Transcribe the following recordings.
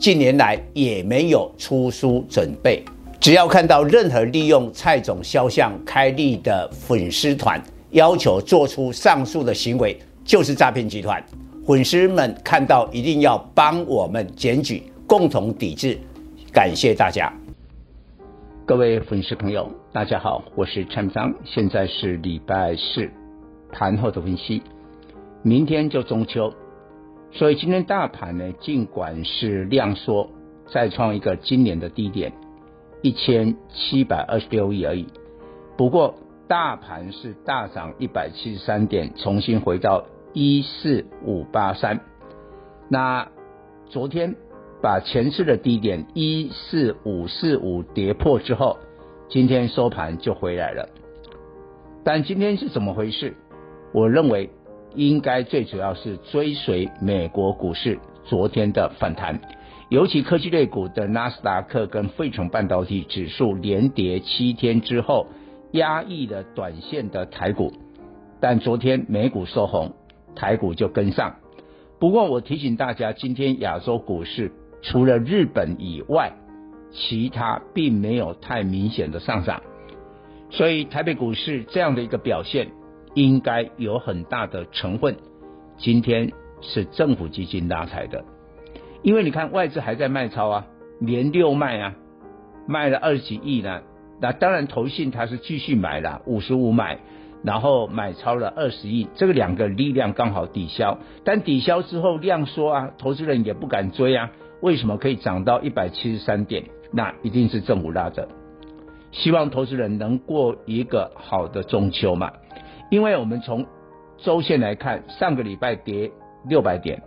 近年来也没有出书准备。只要看到任何利用蔡总肖像开立的粉丝团，要求做出上述的行为，就是诈骗集团。粉丝们看到一定要帮我们检举，共同抵制。感谢大家。各位粉丝朋友，大家好，我是陈章，现在是礼拜四盘后的分析。明天就中秋，所以今天大盘呢，尽管是量缩，再创一个今年的低点，一千七百二十六亿而已。不过大盘是大涨一百七十三点，重新回到一四五八三。那昨天。把前次的低点一四五四五跌破之后，今天收盘就回来了。但今天是怎么回事？我认为应该最主要是追随美国股市昨天的反弹，尤其科技类股的纳斯达克跟费城半导体指数连跌七天之后，压抑了短线的台股。但昨天美股收红，台股就跟上。不过我提醒大家，今天亚洲股市。除了日本以外，其他并没有太明显的上涨，所以台北股市这样的一个表现，应该有很大的成分，今天是政府基金拉抬的，因为你看外资还在卖超啊，连六卖啊，卖了二十几亿呢，那当然投信它是继续买了五十五买，然后买超了二十亿，这个两个力量刚好抵消，但抵消之后量缩啊，投资人也不敢追啊。为什么可以涨到一百七十三点？那一定是政府拉的。希望投资人能过一个好的中秋嘛。因为我们从周线来看，上个礼拜跌六百点，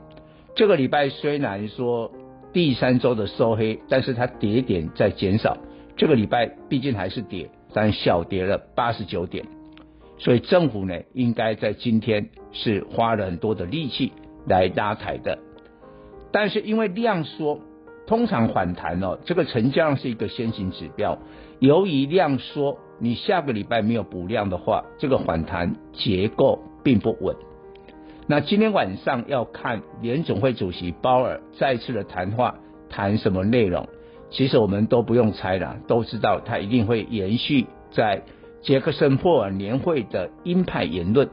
这个礼拜虽然说第三周的收黑，但是它跌点在减少。这个礼拜毕竟还是跌，但小跌了八十九点。所以政府呢，应该在今天是花了很多的力气来拉抬的。但是因为量缩，通常反弹哦，这个成交量是一个先行指标。由于量缩，你下个礼拜没有补量的话，这个反弹结构并不稳。那今天晚上要看联总会主席鲍尔再次的谈话，谈什么内容？其实我们都不用猜了，都知道他一定会延续在杰克森霍尔年会的鹰派言论，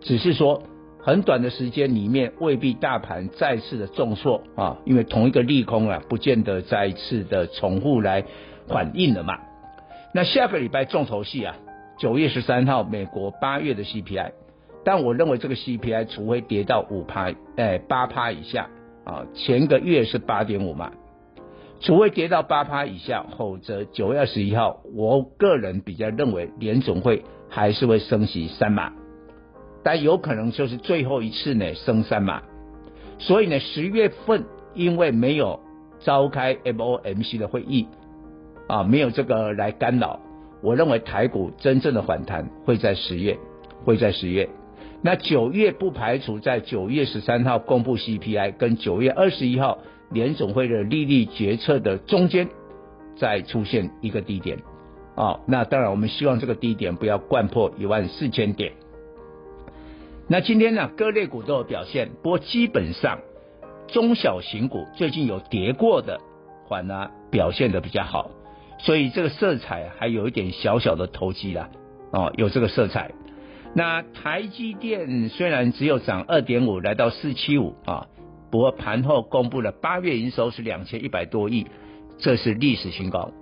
只是说。很短的时间里面，未必大盘再次的重挫啊，因为同一个利空啊，不见得再次的重复来反应了嘛。那下个礼拜重头戏啊，九月十三号美国八月的 CPI，但我认为这个 CPI 除非跌到五趴，哎八趴以下啊，前个月是八点五嘛，除非跌到八趴以下，否则九月二十一号，我个人比较认为联总会还是会升息三码。但有可能就是最后一次呢，升三码，所以呢，十月份因为没有召开 FOMC 的会议啊，没有这个来干扰，我认为台股真正的反弹会在十月，会在十月。那九月不排除在九月十三号公布 CPI，跟九月二十一号联总会的利率决策的中间再出现一个低点哦。那当然，我们希望这个低点不要掼破一万四千点。那今天呢，各类股都有表现，不过基本上中小型股最近有跌过的，反而表现得比较好，所以这个色彩还有一点小小的投机啦，哦，有这个色彩。那台积电虽然只有涨二点五，来到四七五啊，不过盘后公布了八月营收是两千一百多亿，这是历史新高。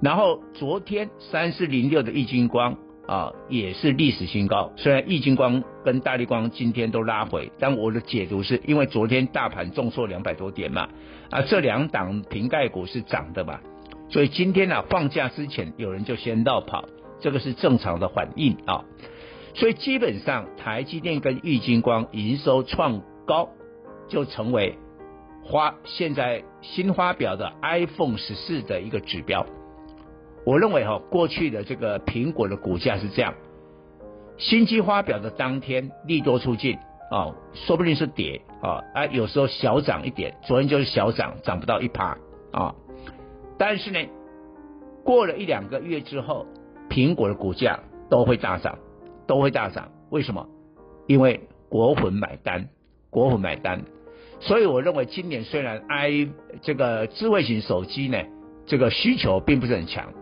然后昨天三四零六的易晶光。啊，也是历史新高。虽然玉晶光跟大力光今天都拉回，但我的解读是因为昨天大盘重挫两百多点嘛，啊，这两档瓶盖股是涨的嘛，所以今天呢、啊、放假之前有人就先落跑，这个是正常的反应啊。所以基本上台积电跟玉晶光营收创高，就成为花现在新发表的 iPhone 十四的一个指标，我认为哈，过去的这个苹果的股价是这样，新机发表的当天利多出尽啊，说不定是跌啊，啊，有时候小涨一点，昨天就是小涨，涨不到一趴啊，但是呢，过了一两个月之后，苹果的股价都会大涨，都会大涨，为什么？因为国粉买单，国粉买单。所以我认为今年虽然 i 这个智慧型手机呢，这个需求并不是很强，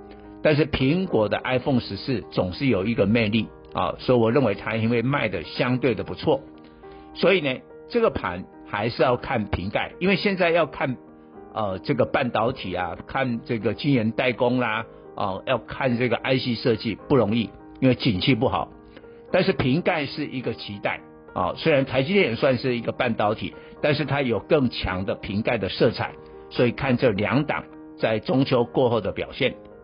但是苹果的 iPhone 十四总是有一个魅力啊，所以我认为它因为卖的相对的不错，所以呢，这个盘还是要看瓶盖，因为现在要看呃这个半导体啊，看这个晶圆代工啦，啊要看这个 IC 设计不容易，因为景气不好，但是瓶盖是一个期待。啊，虽然台积电也算是一个半导体，但是它有更强的瓶盖的色彩，所以看这两档在中秋过后的表现。